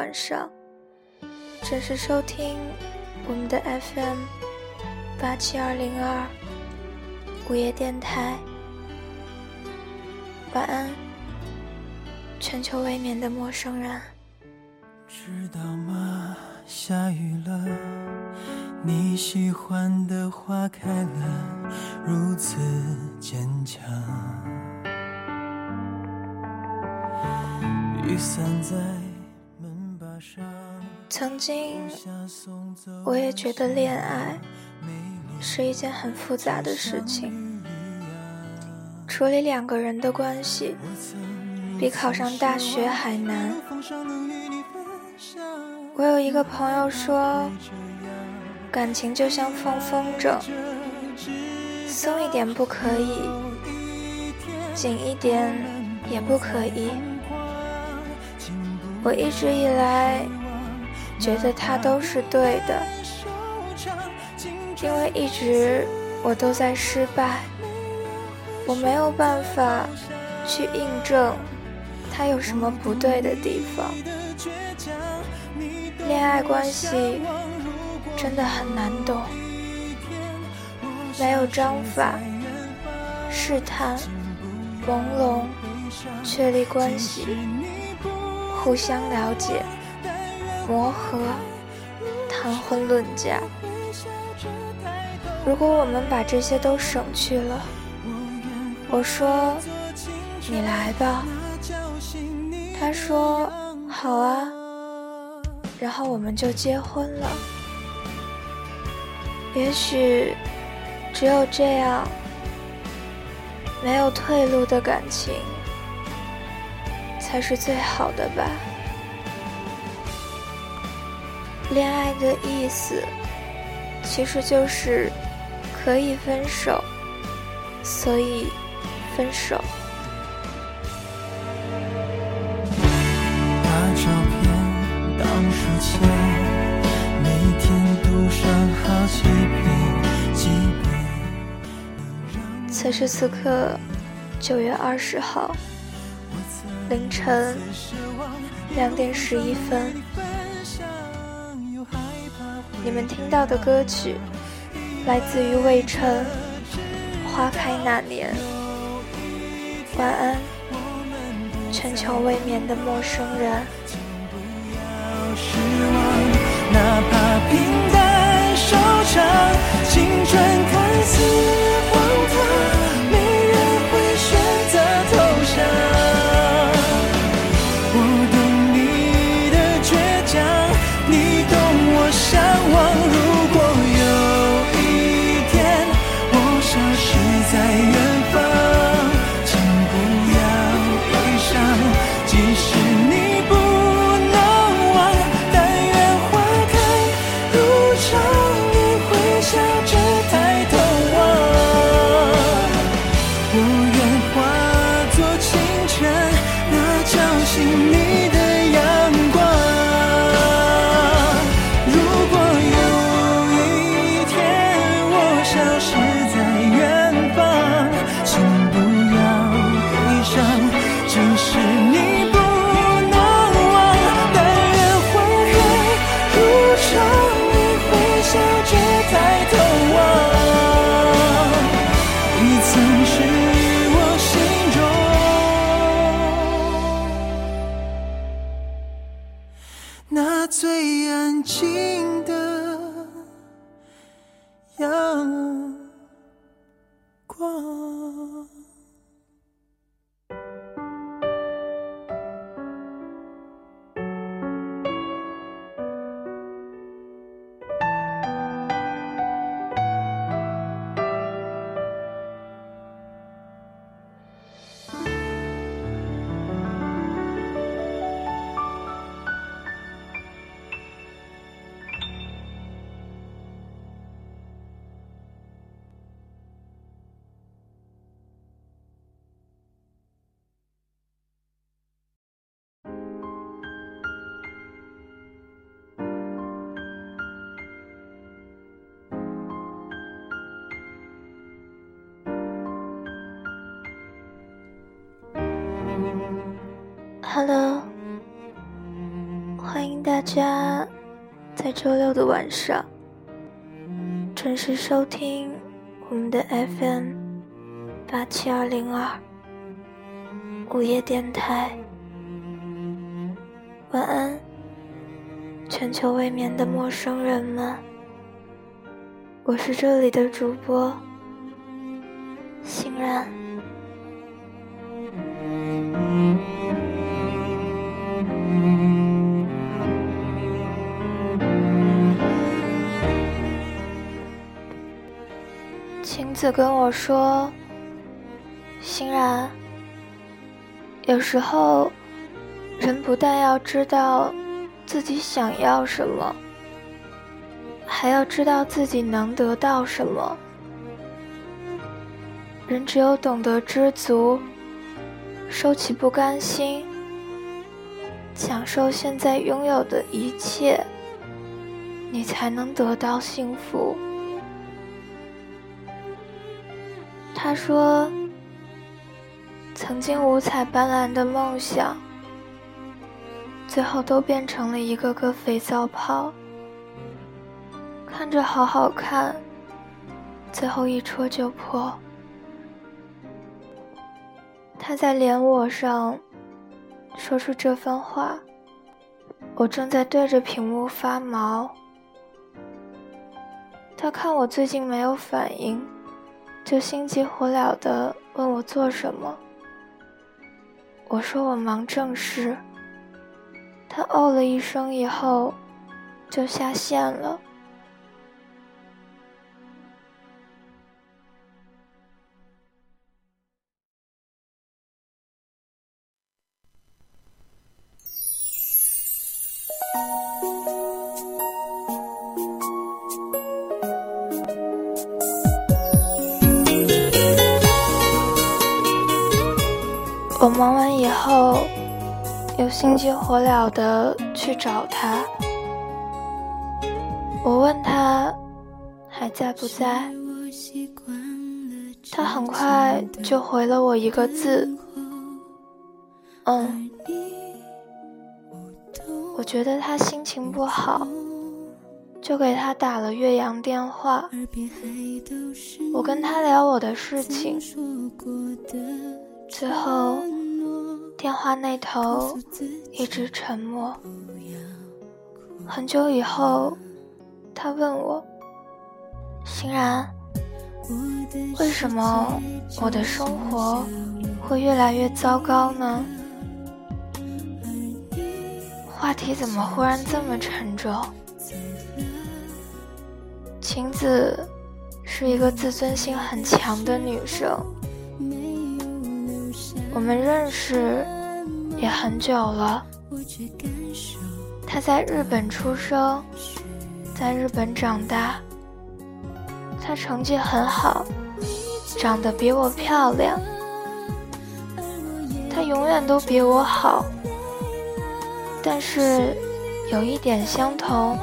晚上准时收听我们的 FM。八七二零二午夜电台，晚安，全球未眠的陌生人。知道吗？下雨了，你喜欢的花开了，如此坚强。雨伞在。曾经，我也觉得恋爱。是一件很复杂的事情，处理两个人的关系，比考上大学还难。我有一个朋友说，感情就像放风筝，松一点不可以，紧一点也不可以。我一直以来觉得他都是对的。因为一直我都在失败，我没有办法去印证他有什么不对的地方。恋爱关系真的很难懂，没有章法，试探、朦胧、确立关系、互相了解、磨合、谈婚论嫁。如果我们把这些都省去了，我说你来吧，他说好啊，然后我们就结婚了。也许只有这样，没有退路的感情才是最好的吧。恋爱的意思其实就是。可以分手，所以分手。把照片当书签，每天读上好几遍，几遍。此时此刻，九月二十号凌晨两点十一分，你们听到的歌曲。来自于魏晨，《花开那年》。晚安，全球未眠的陌生人。哪怕平淡收场，青春看似。Hello，欢迎大家在周六的晚上准时收听我们的 FM 八七二零二午夜电台。晚安，全球未眠的陌生人们。我是这里的主播欣然。子跟我说：“欣然，有时候人不但要知道自己想要什么，还要知道自己能得到什么。人只有懂得知足，收起不甘心，享受现在拥有的一切，你才能得到幸福。”他说：“曾经五彩斑斓的梦想，最后都变成了一个个肥皂泡。看着好好看，最后一戳就破。”他在脸我上说出这番话，我正在对着屏幕发毛。他看我最近没有反应。就心急火燎地问我做什么。我说我忙正事。他哦了一声以后，就下线了。又心急火燎的去找他。我问他还在不在，他很快就回了我一个字：“嗯。”我觉得他心情不好，就给他打了岳阳电话。我跟他聊我的事情。最后，电话那头一直沉默。很久以后，他问我：“欣然，为什么我的生活会越来越糟糕呢？”话题怎么忽然这么沉重？晴子是一个自尊心很强的女生。我们认识也很久了。他在日本出生，在日本长大。他成绩很好，长得比我漂亮。他永远都比我好，但是有一点相同，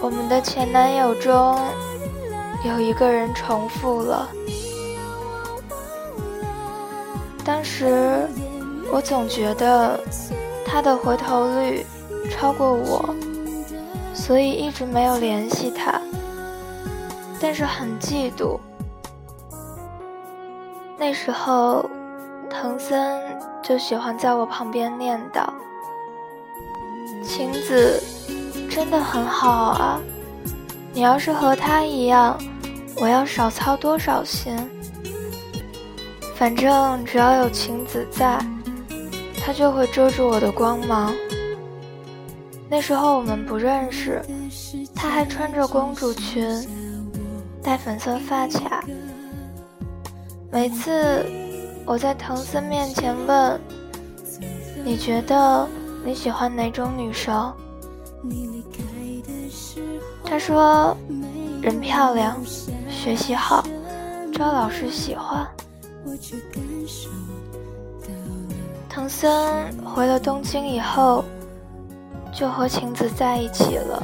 我们的前男友中有一个人重复了。当时我总觉得他的回头率超过我，所以一直没有联系他。但是很嫉妒。那时候，藤森就喜欢在我旁边念叨：“晴子真的很好啊，你要是和他一样，我要少操多少心。”反正只要有晴子在，他就会遮住我的光芒。那时候我们不认识，他还穿着公主裙，戴粉色发卡。每次我在藤森面前问：“你觉得你喜欢哪种女生？”他说：“人漂亮，学习好，招老师喜欢。”唐森回了东京以后，就和晴子在一起了。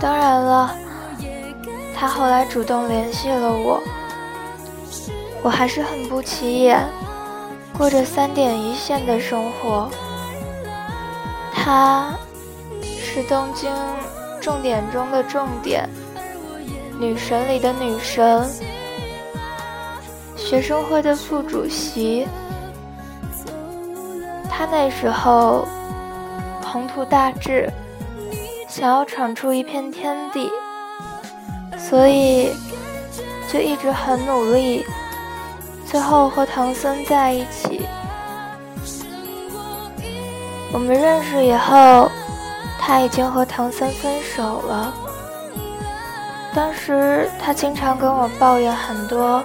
当然了，他后来主动联系了我，我还是很不起眼，过着三点一线的生活。他是东京重点中的重点，女神里的女神，学生会的副主席。他那时候宏图大志，想要闯出一片天地，所以就一直很努力。最后和唐僧在一起。我们认识以后，他已经和唐僧分手了。当时他经常跟我抱怨很多，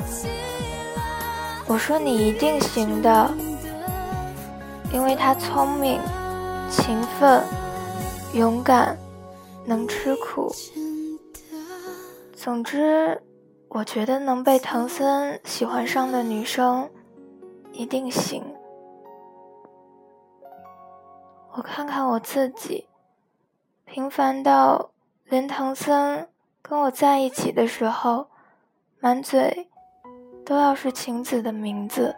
我说你一定行的，因为他聪明、勤奋、勇敢，能吃苦。总之。我觉得能被唐僧喜欢上的女生，一定行。我看看我自己，平凡到连唐僧跟我在一起的时候，满嘴都要是晴子的名字。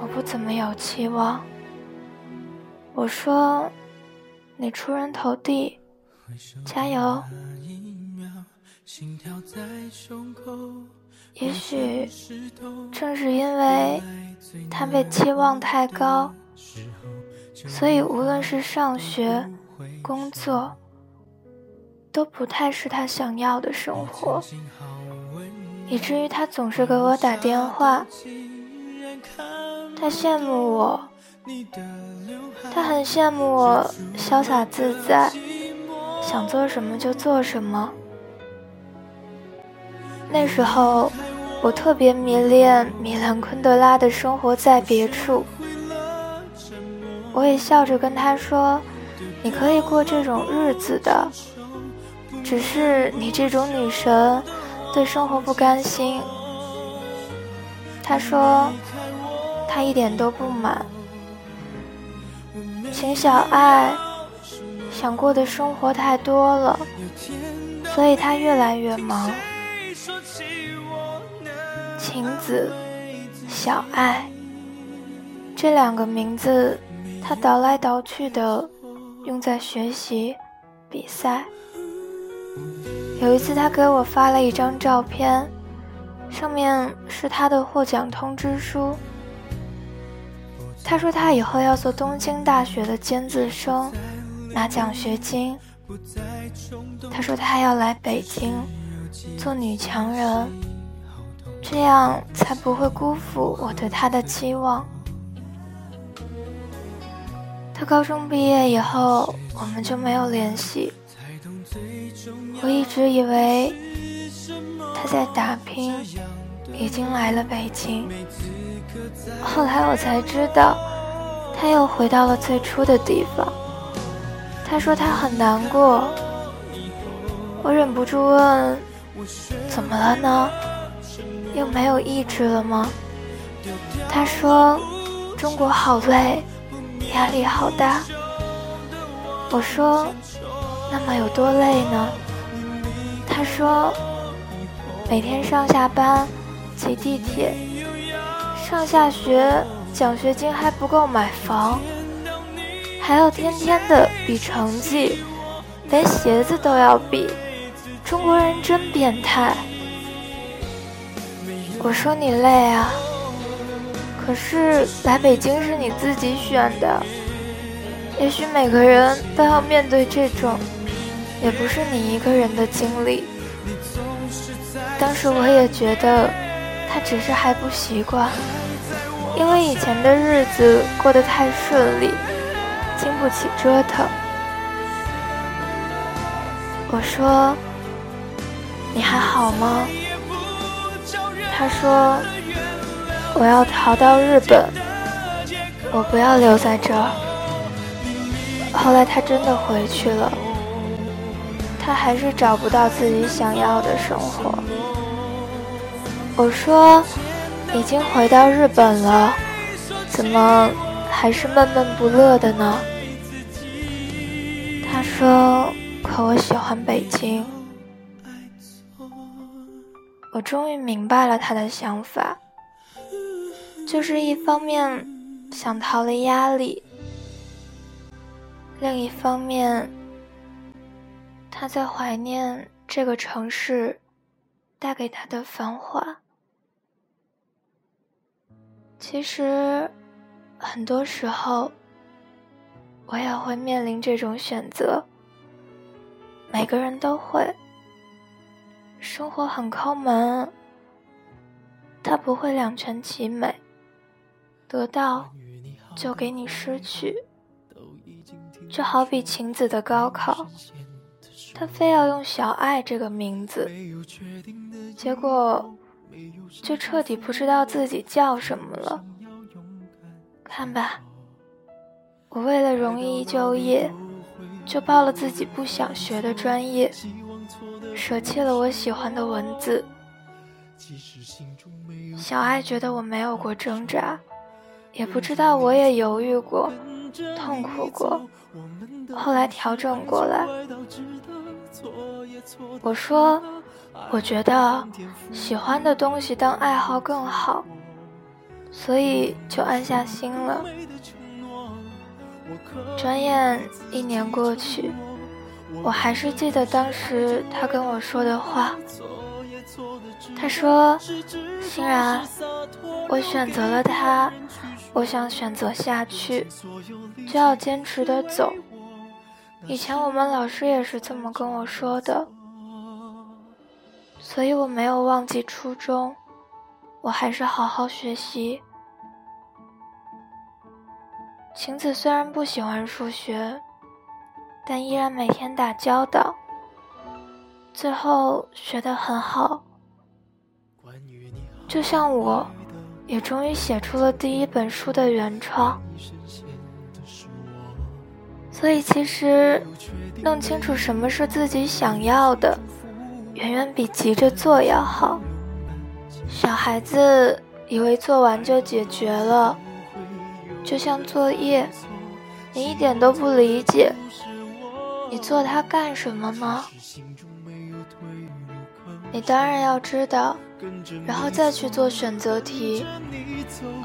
我不怎么有期望。我说，你出人头地，加油。也许正是因为他被期望太高，所以无论是上学、工作，都不太是他想要的生活，以至于他总是给我打电话。他羡慕我，他很羡慕我潇洒自在，想做什么就做什么。那时候，我特别迷恋米兰昆德拉的《生活在别处》，我也笑着跟他说：“你可以过这种日子的，只是你这种女神对生活不甘心。”他说：“他一点都不满，秦小爱想过的生活太多了，所以他越来越忙。”晴子、小爱这两个名字，他倒来倒去的用在学习、比赛。有一次，他给我发了一张照片，上面是他的获奖通知书。他说他以后要做东京大学的尖子生，拿奖学金。他说他要来北京做女强人。这样才不会辜负我对他的期望。他高中毕业以后，我们就没有联系。我一直以为他在打拼，已经来了北京。后来我才知道，他又回到了最初的地方。他说他很难过。我忍不住问：“怎么了呢？”又没有意志了吗？他说：“中国好累，压力好大。”我说：“那么有多累呢？”他说：“每天上下班挤地铁，上下学奖学金还不够买房，还要天天的比成绩，连鞋子都要比。中国人真变态。”我说你累啊，可是来北京是你自己选的。也许每个人都要面对这种，也不是你一个人的经历。当时我也觉得，他只是还不习惯，因为以前的日子过得太顺利，经不起折腾。我说，你还好吗？他说：“我要逃到日本，我不要留在这儿。”后来他真的回去了，他还是找不到自己想要的生活。我说：“已经回到日本了，怎么还是闷闷不乐的呢？”他说：“可我喜欢北京。”我终于明白了他的想法，就是一方面想逃离压力，另一方面他在怀念这个城市带给他的繁华。其实，很多时候我也会面临这种选择，每个人都会。生活很抠门，它不会两全其美，得到就给你失去。就好比晴子的高考，他非要用小爱这个名字，结果就彻底不知道自己叫什么了。看吧，我为了容易就业，就报了自己不想学的专业。舍弃了我喜欢的文字，小爱觉得我没有过挣扎，也不知道我也犹豫过、痛苦过，后来调整过来。我说，我觉得喜欢的东西当爱好更好，所以就安下心了。转眼一年过去。我还是记得当时他跟我说的话。他说：“欣然，我选择了他，我想选择下去，就要坚持的走。以前我们老师也是这么跟我说的，所以我没有忘记初衷，我还是好好学习。晴子虽然不喜欢数学。”但依然每天打交道，最后学得很好。就像我，也终于写出了第一本书的原创。所以，其实弄清楚什么是自己想要的，远远比急着做要好。小孩子以为做完就解决了，就像作业，你一点都不理解。你做它干什么呢？你当然要知道，然后再去做选择题。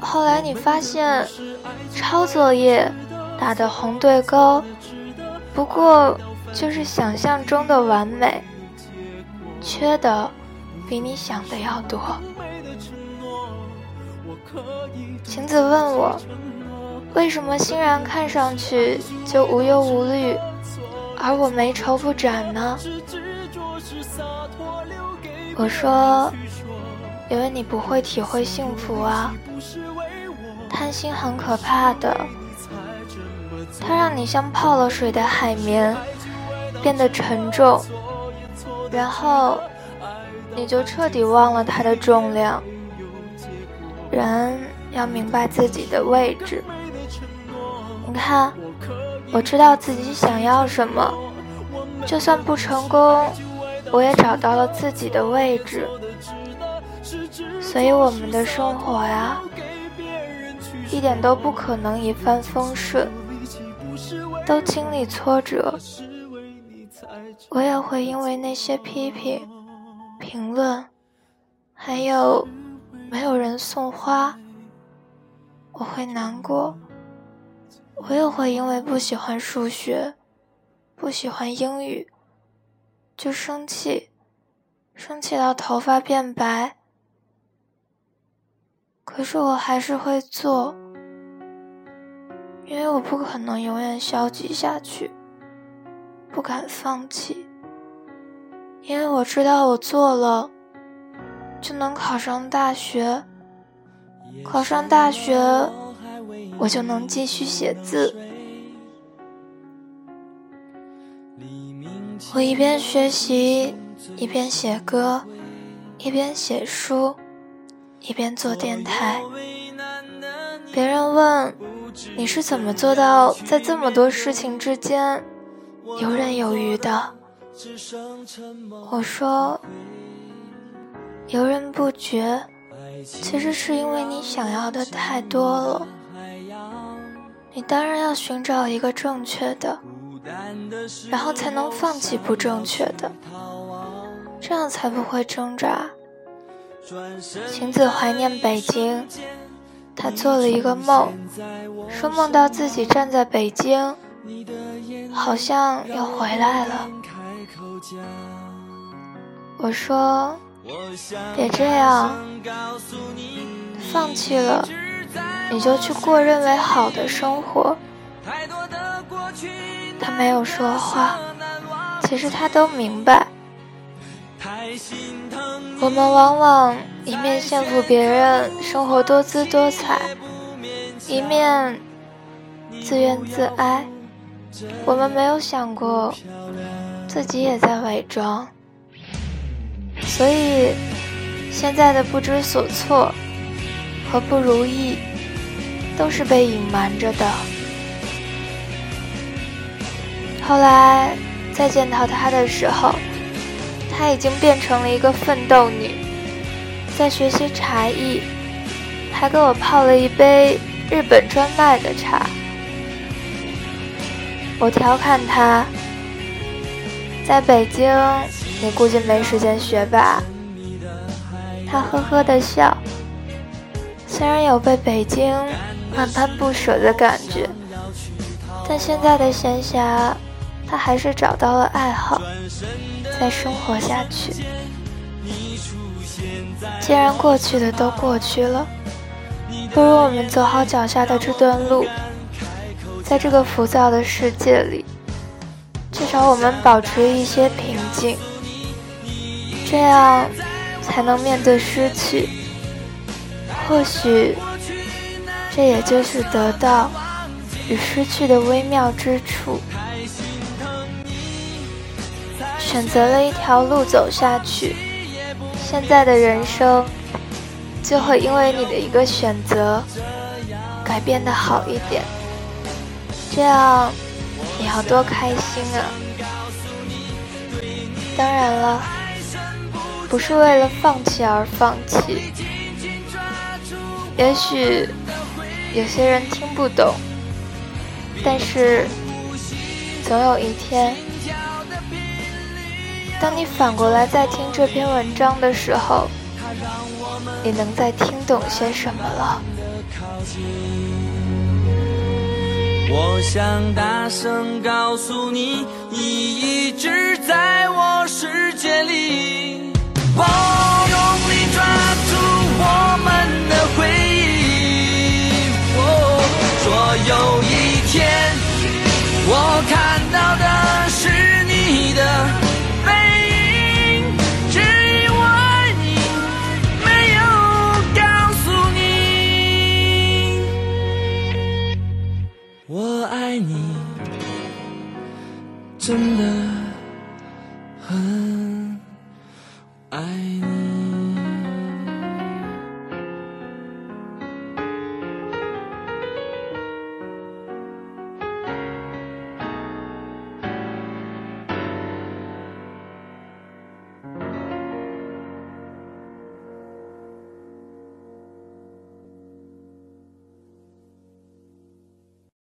后来你发现，抄作业打的红对勾，不过就是想象中的完美，缺的比你想的要多。晴子问我，为什么欣然看上去就无忧无虑？而我没愁不展呢。我说，因为你不会体会幸福啊。贪心很可怕的，它让你像泡了水的海绵，变得沉重，然后你就彻底忘了它的重量。人要明白自己的位置。你看。我知道自己想要什么，就算不成功，我也找到了自己的位置。所以我们的生活呀，一点都不可能一帆风顺，都经历挫折。我也会因为那些批评、评论，还有没有人送花，我会难过。我也会因为不喜欢数学，不喜欢英语，就生气，生气到头发变白。可是我还是会做，因为我不可能永远消极下去，不敢放弃，因为我知道我做了，就能考上大学，考上大学。我就能继续写字。我一边学习，一边写歌，一边写书，一边做电台。别人问你是怎么做到在这么多事情之间游刃有余的？我说，游刃不绝，其实是因为你想要的太多了。你当然要寻找一个正确的，然后才能放弃不正确的，这样才不会挣扎。晴子怀念北京，他做了一个梦，说梦到自己站在北京，好像要回来了。我说，别这样，放弃了，你就去过认为好的生活。他没有说话，其实他都明白。我们往往一面羡慕别人生活多姿多彩，一面自怨自哀。我们没有想过自己也在伪装，所以现在的不知所措和不如意都是被隐瞒着的。后来再见到他的时候，他已经变成了一个奋斗女，在学习茶艺，还给我泡了一杯日本专卖的茶。我调侃他，在北京你估计没时间学吧？他呵呵的笑，虽然有被北京万般不舍的感觉，但现在的闲暇。他还是找到了爱好，再生活下去。既然过去的都过去了，不如我们走好脚下的这段路。在这个浮躁的世界里，至少我们保持一些平静，这样才能面对失去。或许，这也就是得到与失去的微妙之处。选择了一条路走下去，现在的人生就会因为你的一个选择改变的好一点。这样你要多开心啊！当然了，不是为了放弃而放弃。也许有些人听不懂，但是总有一天。当你反过来再听这篇文章的时候，你能再听懂些什么了？我想大声告诉你，你一直在我世界里。我用力抓住我们的回忆，